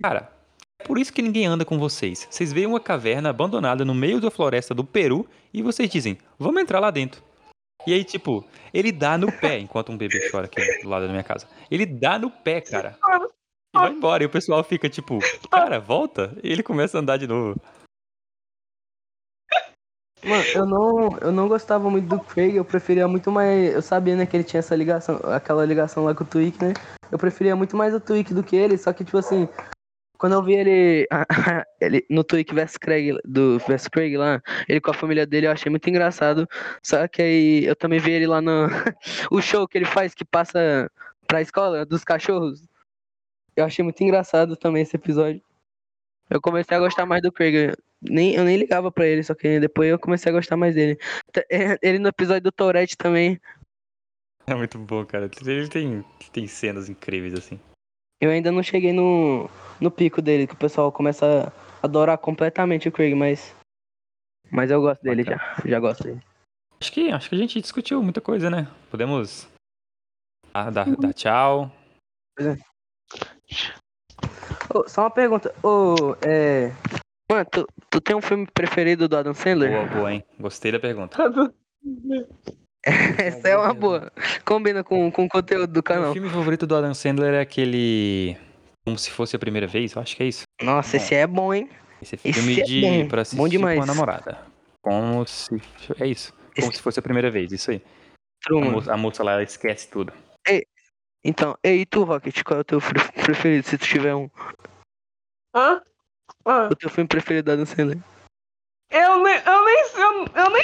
Cara, é por isso que ninguém anda com vocês. Vocês veem uma caverna abandonada no meio da floresta do Peru, e vocês dizem, vamos entrar lá dentro. E aí, tipo, ele dá no pé, enquanto um bebê chora aqui do lado da minha casa. Ele dá no pé, cara. E vai embora. E o pessoal fica tipo, cara, volta. E ele começa a andar de novo. Mano, eu não, eu não gostava muito do Craig, eu preferia muito mais. Eu sabia, né, que ele tinha essa ligação, aquela ligação lá com o Twig, né? Eu preferia muito mais o Twig do que ele, só que, tipo assim, quando eu vi ele, ele no Twig vs Craig, do vs Craig lá, ele com a família dele, eu achei muito engraçado. Só que aí eu também vi ele lá no. o show que ele faz que passa pra escola dos cachorros. Eu achei muito engraçado também esse episódio. Eu comecei a gostar mais do Craig. Nem, eu nem ligava pra ele, só que depois eu comecei a gostar mais dele. É, Ele no episódio do Tourette também. É muito bom, cara. Ele tem, tem cenas incríveis, assim. Eu ainda não cheguei no, no pico dele, que o pessoal começa a adorar completamente o Craig, mas. Mas eu gosto dele Bacana. já. Já gosto dele. Acho que, acho que a gente discutiu muita coisa, né? Podemos dar, dar, dar tchau. Ô, só uma pergunta. Ô, é. Mano, tu, tu tem um filme preferido do Adam Sandler? Boa, boa, hein? Gostei da pergunta. Essa é uma boa. Combina com, com o conteúdo do O canal. filme favorito do Adam Sandler é aquele. Como se fosse a primeira vez, eu acho que é isso. Nossa, esse é bom, hein? Esse Esse filme é de bom, pra assistir bom demais. com a namorada. Como se. É isso. Como Esse- se fosse a primeira vez, isso aí. A moça, a moça lá ela esquece tudo. Então, e tu, Rocket, qual é o teu preferido, se tu tiver um? Hã? Hã? O teu filme preferido do Adam Sandler? Eu nem. Eu nem. Eu, eu nem.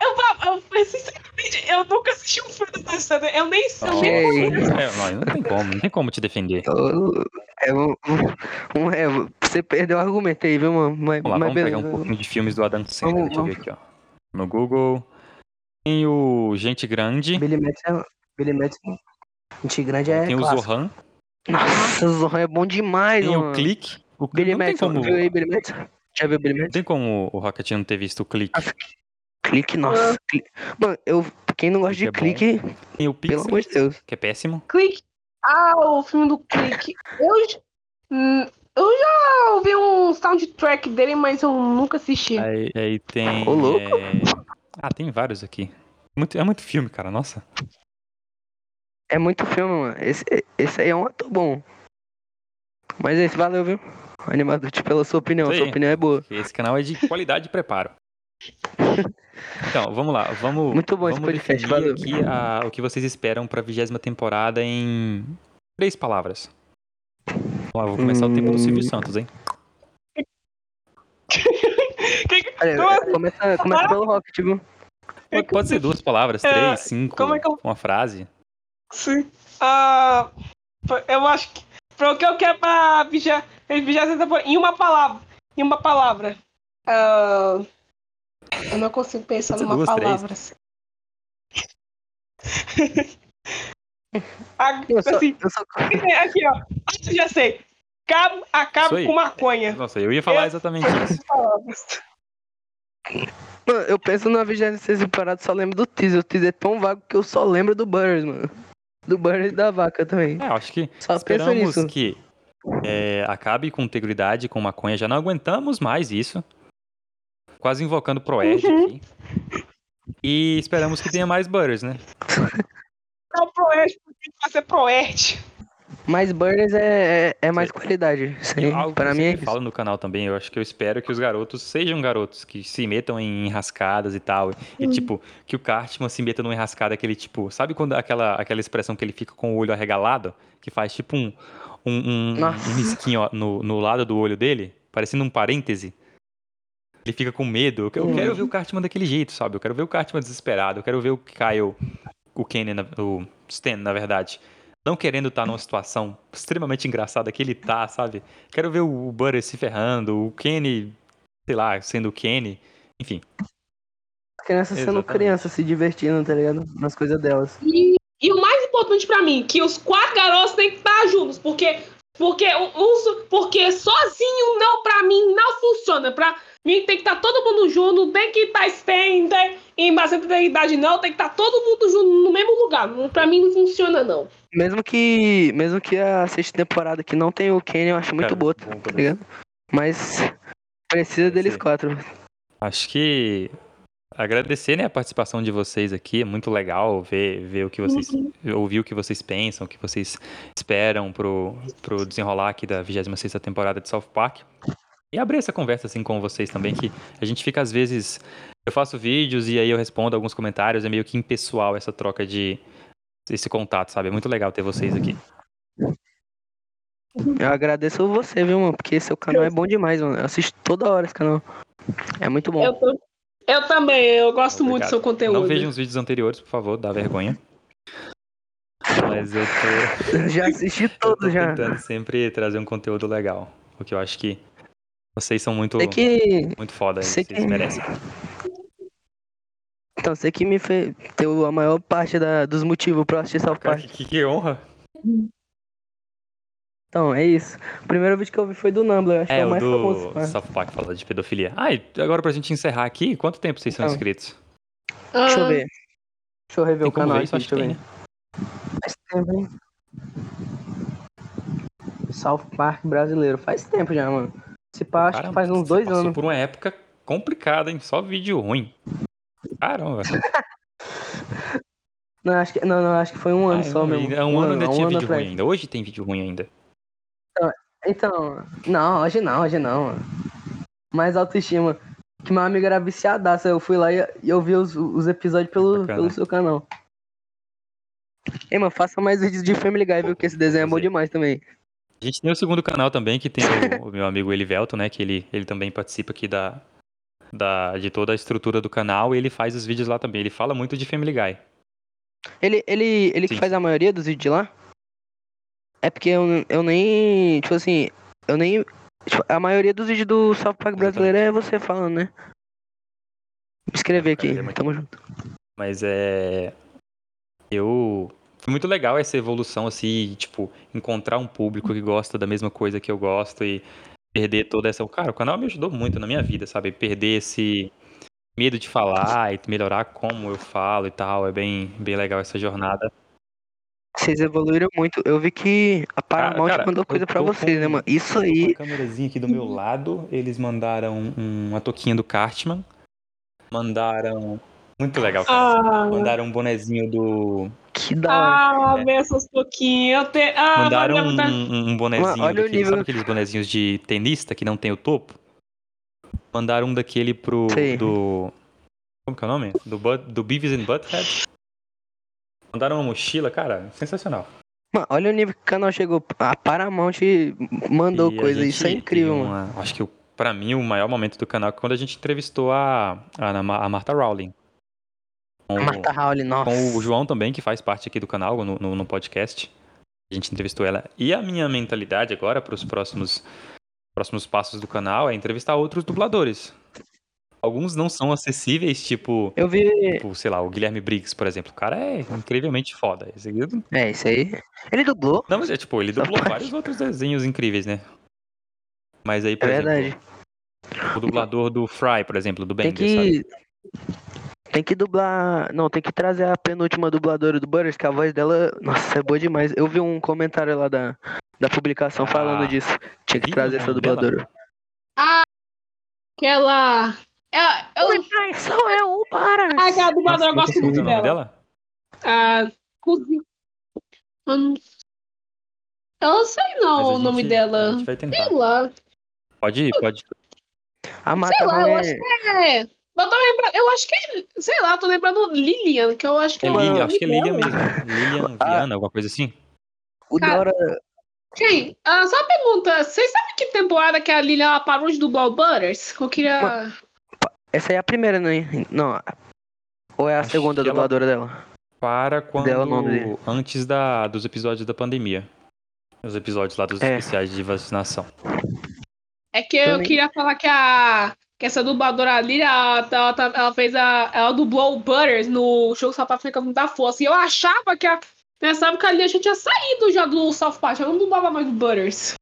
Eu, eu, eu, sinceramente, eu nunca assisti um filme do Adam Eu nem sei. eu nem. É, não, não tem como, não tem como te defender. É, um, um, é, você perdeu o argumento aí, viu, mano? Mas, Vamos lá, mas vamos pegar um pouquinho de filmes do Adam Sandler. Vamos- Deixa eu ver aqui, ó. No Google. Tem o Gente Grande. Billy Madison. Billy Madison. Gente grande é. tem o clássico. Zohan. Nossa, o Zohan é bom demais, Tem mano. o Clique. O Clique Billy não tem Madison, como. viu aí, Billy Madison? Já viu Billy Não Madison? tem como o Rocket não ter visto o Clique. Clique, nossa. Clique. Mano, eu, quem não gosta Clique é de bom. clique, Tem o pelo Pixel, amor de Deus. que é péssimo. Clique. Ah, o filme do Clique. Eu, hum, eu já ouvi um soundtrack dele, mas eu nunca assisti. Aí, aí tem. Ô, louco. é, Ah, tem vários aqui. Muito, é muito filme, cara. Nossa. É muito filme, mano. Esse, esse aí é um ator bom. Mas esse, valeu, viu? Animador, pela sua opinião. Isso aí. Sua opinião é boa. Esse canal é de qualidade de preparo. Então, vamos lá. Vamos, Muito bom esse vamos podcast, definir valeu. aqui a- o que vocês esperam pra vigésima temporada em três palavras. Vamos lá, vou começar o tempo do Silvio Hum. Santos, hein? Olha, Como assim? começa, começa pelo Rocket, viu? Pode, pode ser duas palavras, É, três, cinco, como é que eu- uma frase. Sim. Ah, eu acho que. Foi o que eu quero pra vigésima temporada. Em uma palavra. Em uma palavra. Ah, eu não consigo pensar numa duas, três. palavra. assim. Ah, Eu só, assim, eu só- aqui, ó. Eu já sei. Acabo aí. com maconha. Nossa, eu ia falar Eu- exatamente isso. Mano, eu penso na 26 temporada e só lembro do teaser. O teaser é tão vago que eu só lembro do Burns, mano. Do Burns e da vaca também. É, eu acho que Só esperamos nisso. que é, acabe com integridade, com maconha. Já não aguentamos mais isso. Quase invocando Proerd Uhum. aqui. E esperamos que tenha mais Butters, né? Não, Proerd, porque vai ser Proerd. Mas Burns é, é, é mais qualidade. Isso aí, Algo eu mim é sempre falo no canal também, eu acho que eu espero que os garotos sejam garotos que se metam em enrascadas e tal. E tipo, que o Cartman se meta numa enrascada aquele tipo, sabe quando aquela, aquela expressão que ele fica com o olho arregalado? Que faz tipo um, um, um, Nossa. um risquinho ó, no, no lado do olho dele, parecendo um parêntese. Ele fica com medo. Eu que- eu Hum. quero ver o Cartman daquele jeito, sabe? Eu quero ver o Cartman desesperado. Eu quero ver o Kyle, o Kenny, o Stan, na verdade, não querendo estar numa situação extremamente engraçada que ele tá, sabe? Quero ver o Butter se ferrando, o Kenny, sei lá, sendo o Kenny. Enfim, criança sendo Exatamente. criança, se divertindo, tá ligado? Nas coisas delas. E, e o mais importante pra mim, que os quatro garotos têm que estar juntos, porque porque os, porque sozinho não pra mim não funciona. Pra mim tem que estar todo mundo junto, não tem que estar estender em bastante idade não, tem que estar todo mundo junto no mesmo lugar. Pra mim não funciona não. Mesmo que, mesmo que a sexta temporada que não tem o Kenny, eu acho muito Cara, boa, tá ligado? Mas precisa deles Sim. quatro. acho que agradecer né, a participação de vocês aqui. É muito legal ver, ver o que vocês. ouvir o que vocês pensam, o que vocês esperam pro, pro desenrolar aqui da 26 temporada de South Park. E abrir essa conversa assim com vocês também, que a gente fica às vezes. Eu faço vídeos e aí eu respondo alguns comentários, é meio que impessoal essa troca de. esse contato, sabe? É muito legal ter vocês aqui. Eu agradeço você, viu, mano? Porque seu canal é bom demais, mano. Eu assisto toda hora esse canal. É muito bom. Eu, tô- eu também, eu gosto muito do Obrigado. seu conteúdo. Não vejam os vídeos anteriores, por favor, dá vergonha. Mas eu tô. Já assisti todos já. tentando sempre trazer um conteúdo legal. Porque eu acho que vocês são muito, Sei que. muito foda, sei vocês que- merecem. Então, você que me fez. Deu a maior parte da- dos motivos pra assistir South Park. que, que honra. Então, é isso. O primeiro vídeo que eu vi foi do Numble, acho que é É, o mais famoso. do né? South Park falando de pedofilia. Ah, e agora pra gente encerrar aqui, quanto tempo vocês são Então. inscritos? Deixa eu ver. Deixa eu rever Tem o canal ver aqui, deixa eu tem, ver. né? Faz tempo, hein? South Park brasileiro. Faz tempo já, mano. Se pá, acho que faz uns dois passou anos. por uma época complicada, hein? Só vídeo ruim. Caramba. Não, acho que, não, não, acho que foi um ano Ah, só não, mesmo. ainda- Um, ano ainda um tinha ano vídeo ruim ainda. Hoje tem vídeo ruim ainda. Então, não, hoje não, hoje não. Mais autoestima. Que meu amigo era viciadaço. Eu fui lá e, e eu vi os, os episódios pelo, Bacana. pelo seu canal. Ei, mano, faça mais vídeos de Family Guy, viu? Que esse desenho é bom demais também. A gente tem o segundo canal também, que tem o, o meu amigo Elivelton, né? Que ele, ele também participa aqui da, da, de toda a estrutura do canal e ele faz os vídeos lá também. Ele fala muito de Family Guy. Ele, ele, ele que faz a maioria dos vídeos de lá? É porque eu, eu nem. Tipo assim, eu nem. tipo, a maioria dos vídeos do Park brasileiro é você falando, né? Vou escrever aqui, Ele é muito tamo junto. Mas é. Eu. Foi muito legal essa evolução, assim, tipo, encontrar um público que gosta da mesma coisa que eu gosto e perder toda essa. Cara, o canal me ajudou muito na minha vida, sabe? Perder esse medo de falar e melhorar como eu falo e tal. É bem, bem legal essa jornada. Vocês evoluíram muito. Eu vi que a Paramount cara, mandou eu coisa pra tô vocês, né, mano? Isso aí. a câmerazinha aqui do meu lado, eles mandaram um- uma toquinha do Cartman. Mandaram. Muito legal, cara. ah, Mandaram um bonezinho do. Que da hora. ah, É. ver essas pouquinhas. Eu te... Ah, Mandaram um, um- um bonezinho Mano, olha daquele, sabe aqueles bonezinhos de tenista que não tem o topo? Mandaram um daquele pro. Sei. do. Como que é o nome? Do, Bud, do Beavis and Butthead. Mandaram uma mochila, cara, sensacional. Mano, olha o nível que o canal chegou. A Paramount mandou E a coisa. Isso é incrível, mano. uma- Acho que pra mim o maior momento do canal é quando a gente entrevistou a, a, a Martha Rowling. Com, o- Marta Howley, nossa. com o João também, que faz parte aqui do canal, no, no, no podcast. A gente entrevistou ela. E a minha mentalidade agora para os próximos, próximos passos do canal é entrevistar outros dubladores. Alguns não são acessíveis, tipo, Eu vi. tipo, sei lá, o Guilherme Briggs, por exemplo. O cara é incrivelmente foda. Esse aqui É, isso aí. Ele dublou. Não, mas é tipo, ele Só dublou parte. vários outros desenhos incríveis, né? Mas aí, por É exemplo, verdade. o dublador do Fry, por exemplo, do Tem Bender, sabe? Que. Tem que dublar. Não, tem que trazer a penúltima dubladora do Butters, que a voz dela. Nossa, é boa demais. Eu vi um comentário lá da, da publicação falando Ah, disso. Tinha que trazer o essa dubladora. Aquela. É, eu, sou eu, para! ah, aquela dubladora, eu gosto que é muito o nome dela. dela? Ah, cozinha. Eu não, eu não sei não a o nome gente- A dela. gente vai tentar. Sei lá. Pode ir, pode. A Marta lá, eu acho É. Eu tô lembrando, eu acho que é, sei lá, eu tô lembrando Lilian, que eu acho que É é o Lilian, nome acho que é Lilian mesmo. Lilian Ah. Viana, alguma coisa assim. O Cara, hora. Quem? Ah, só uma pergunta, vocês sabem que temporada que a Lilian ela parou de dublar o Butters? Eu queria. Essa aí é a primeira, né? Não. Ou é a Acho segunda que ela- dubladora dela? Para quando. Dela nome. Antes da, dos episódios da pandemia. Os episódios lá dos É. especiais de vacinação. É que eu Também. queria falar que a. Que essa dubladora Lilian, ela, ela, tá- ela fez a. Ela dublou o Butters no show South Africano da Força. E eu achava que a. Pensava que a Lilian já tinha saído já do South Park, ela não dublava mais do Butters.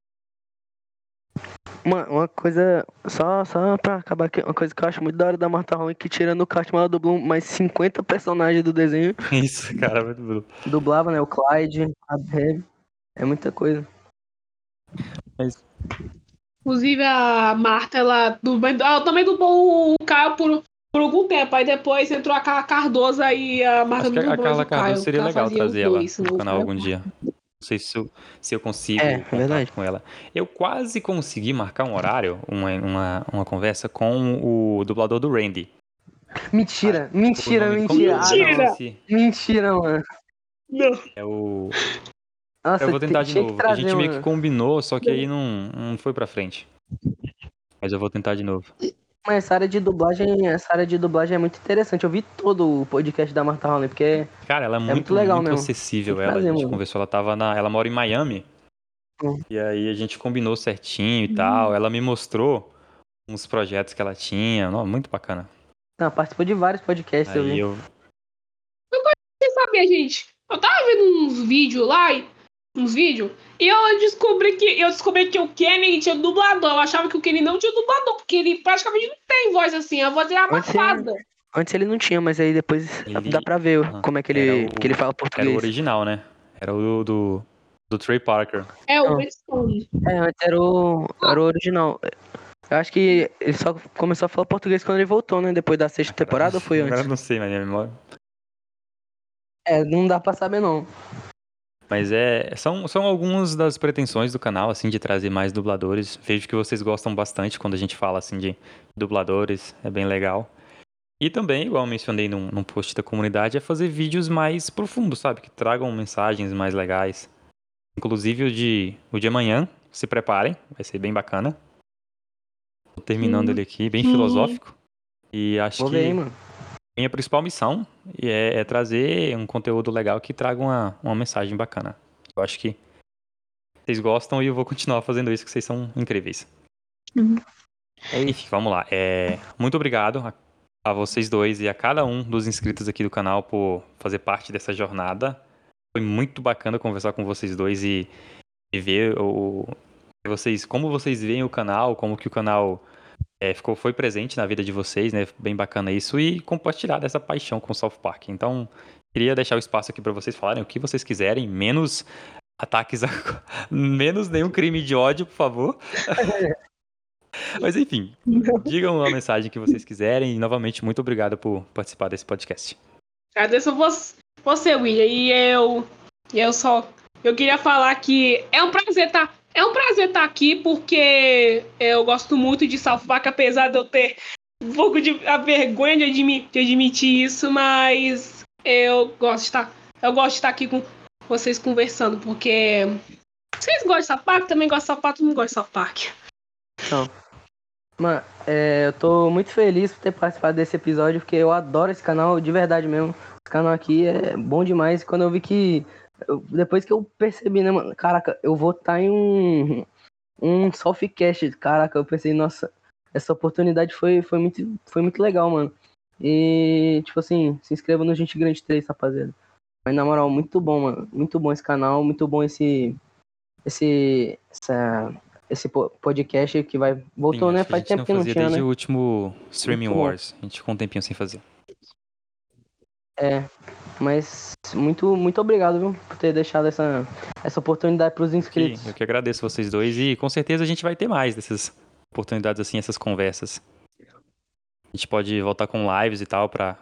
Uma, uma coisa. Só, só pra acabar aqui, uma coisa que eu acho muito da hora da Marta Howley, que tirando o Cartman, ela dublou mais 50 personagens do desenho. Isso, cara, muito bom. Dublava, né? O Clyde, a Deb. É muita coisa. Inclusive, a Marta, ela, ela também dublou o Caio por, por algum tempo. Aí depois entrou a Carla Cardoso e a Marta Acho que não a Carla. Cardoso seria Ela legal trazer ela no no- canal algum dia. Não sei se eu, se eu consigo É, contato verdade. com ela. Eu quase consegui marcar um horário, uma, uma, uma conversa com o dublador do Randy. Mentira, O mentira, mentira. é o Ah, Mentira. desse? Mentira, mano. Não. É o. Nossa, Eu vou tentar de novo. a gente trazer, meio que combinou, só que aí não, não foi pra frente. Mas eu vou tentar de novo. Mas essa área de dublagem, essa área de dublagem é muito interessante. Eu vi todo o podcast da Marta Howley, porque Cara, ela é muito, muito legal muito mesmo. acessível. Ela, trazer, a gente mano. conversou, ela tava na. Ela mora em Miami. Hum. E aí a gente combinou certinho e tal. Ela me mostrou uns projetos que ela tinha. Não, muito bacana. não, participou de vários podcasts, eu Aí vi. eu. Você sabia, gente? Eu tava vendo uns vídeos lá e uns vídeos. E eu descobri que eu descobri que o Kenny tinha dublador. Eu achava que o Kenny não tinha dublador, porque ele praticamente não tem voz assim, a voz é abafada. Antes ele não tinha, mas aí depois Ele- dá pra ver Ah, como é que ele, o- que ele fala Era o português. original, né? Era o do, do Trey Parker. É, o. É, antes era o, era o original. Eu acho que ele só começou a falar português quando ele voltou, né? Depois da sexta temporada ou foi Agora antes? eu não sei, mas minha memória. É, não dá pra saber não. Mas é, são, são algumas das pretensões do canal, assim, de trazer mais dubladores. Vejo que vocês gostam bastante quando a gente fala, assim, de dubladores. É bem legal. E também, igual eu mencionei num, num post da comunidade, é fazer vídeos mais profundos, sabe? Que tragam mensagens mais legais. Inclusive o de, o de amanhã, se preparem, vai ser bem bacana. Tô terminando ele aqui, bem filosófico. E acho Vou que hein, mano. Minha principal missão é, é trazer um conteúdo legal que traga uma, uma mensagem bacana. Eu acho que vocês gostam e eu vou continuar fazendo isso, que vocês são incríveis. Uhum. Enfim, vamos lá. É, muito obrigado a, a vocês dois e a cada um dos inscritos aqui do canal por fazer parte dessa jornada. Foi muito bacana conversar com vocês dois e, e ver o, vocês, como vocês veem o canal, como que o canal é, ficou, foi presente na vida de vocês, né? Bem bacana isso e compartilhar dessa paixão com o South Park. Então, queria deixar o espaço aqui para vocês falarem o que vocês quiserem, menos ataques, a... menos nenhum crime de ódio, por favor. Mas enfim, digam a mensagem que vocês quiserem e novamente muito obrigado por participar desse podcast. Agradeço você, William. E eu. E eu só. Eu queria falar que é um prazer estar. É um prazer estar aqui porque eu gosto muito de Park, apesar de eu ter um pouco de a vergonha de, admi- de admitir isso, mas eu gosto de estar. Eu gosto de estar aqui com vocês conversando, porque vocês gostam de South Park, também gostam de South Park, todo mundo gosta de South Park. Mano, é, eu tô muito feliz por ter participado desse episódio, porque eu adoro esse canal, de verdade mesmo. Esse canal aqui é bom demais. Quando eu vi que. Eu- depois que eu percebi, né, mano? Caraca, eu vou estar em um. Um softcast. Caraca, eu pensei, nossa, essa oportunidade foi, foi, muito, foi muito legal, mano. E, tipo assim, se inscreva no Gente Grande 3, rapaziada. Mas na moral, muito bom, mano. Muito bom esse canal, muito bom esse. Esse. Essa, esse po- podcast que vai. Voltou, Sim, né? Faz tempo que não tinha, desde né? o último Streaming. Wars. A gente ficou um tempinho sem fazer. É. Mas muito, muito obrigado, viu, por ter deixado essa, essa oportunidade pros Que- inscritos. eu que agradeço vocês dois e com certeza a gente vai ter mais dessas oportunidades assim, essas conversas. A gente pode voltar com lives e tal pra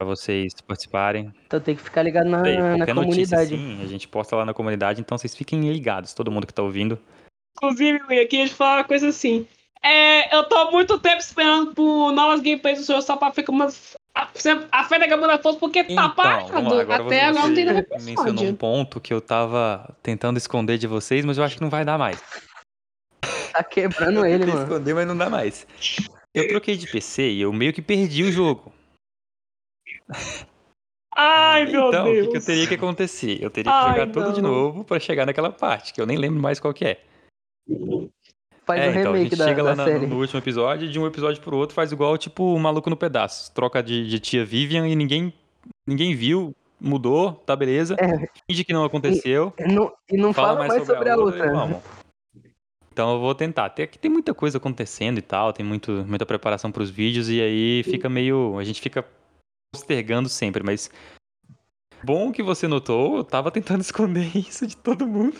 vocês participarem. então tem que ficar ligado na, Sei, na notícia comunidade. assim, a gente posta lá na comunidade, então vocês fiquem ligados, todo mundo que tá ouvindo. Inclusive, eu queria te falar uma coisa assim. É, eu tô há muito tempo esperando por novas gameplays do seu só pra ficar umas. A, a fé da Gamona Força, porque tá Então, parado. lá, agora Até agora não tem novo mencionou um ponto que eu tava tentando esconder de vocês, mas eu acho que não vai dar mais. Tá quebrando ele, Tentei mano. esconder, mas não dá mais. Eu troquei de PC e eu meio que perdi o jogo. Ai, meu então, o Deus. que, que eu teria que acontecer? Eu teria que Ai, jogar tudo de não. novo pra chegar naquela parte, que eu nem lembro mais qual que é. Faz é, o então, a remake gente da, chega lá da na- no último episódio, e de um episódio pro outro faz igual, tipo, o maluco no pedaço. Troca de, de tia Vivian e ninguém, ninguém viu, mudou, tá beleza. É. Finge que não aconteceu. E não, e não fala, mais sobre, a outra. e vamos. Então eu vou tentar. Tem, aqui tem muita coisa acontecendo e tal, tem muito, muita preparação pros vídeos e aí fica meio. A gente fica postergando sempre, mas. Bom que você notou, eu tava tentando esconder isso de todo mundo.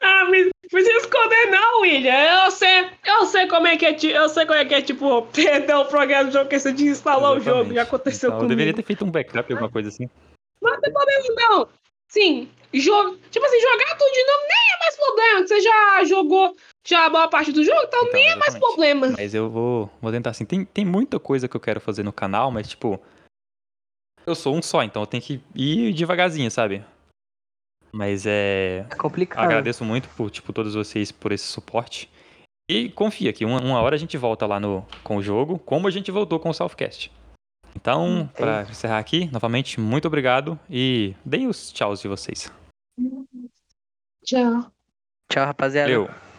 Ah, mas não precisa esconder, não, William. Eu sei, eu sei como é que é, eu sei como é que é, tipo, perder o programa do jogo que você desinstalou o jogo. Exatamente. Já aconteceu Então, Eu comigo. deveria ter feito um backup, alguma coisa assim. Não tem problema, não. Sim, jogo. Tipo assim, jogar tudo de novo nem é mais problema. Você já jogou já a maior parte do jogo, então, Então, nem é mais exatamente. problema. Mas eu vou, vou tentar assim. Tem, tem muita coisa que eu quero fazer no canal, mas tipo. Eu sou um só, então eu tenho que ir devagarzinho, sabe? Mas é. É complicado. Agradeço muito por, tipo, todos vocês por esse suporte. E confia que uma, uma hora a gente volta lá no, com o jogo, como a gente voltou com o Southcast. Então, pra encerrar aqui, novamente, muito obrigado e deem os tchauz de vocês. Tchau. Tchau, rapaziada. Valeu!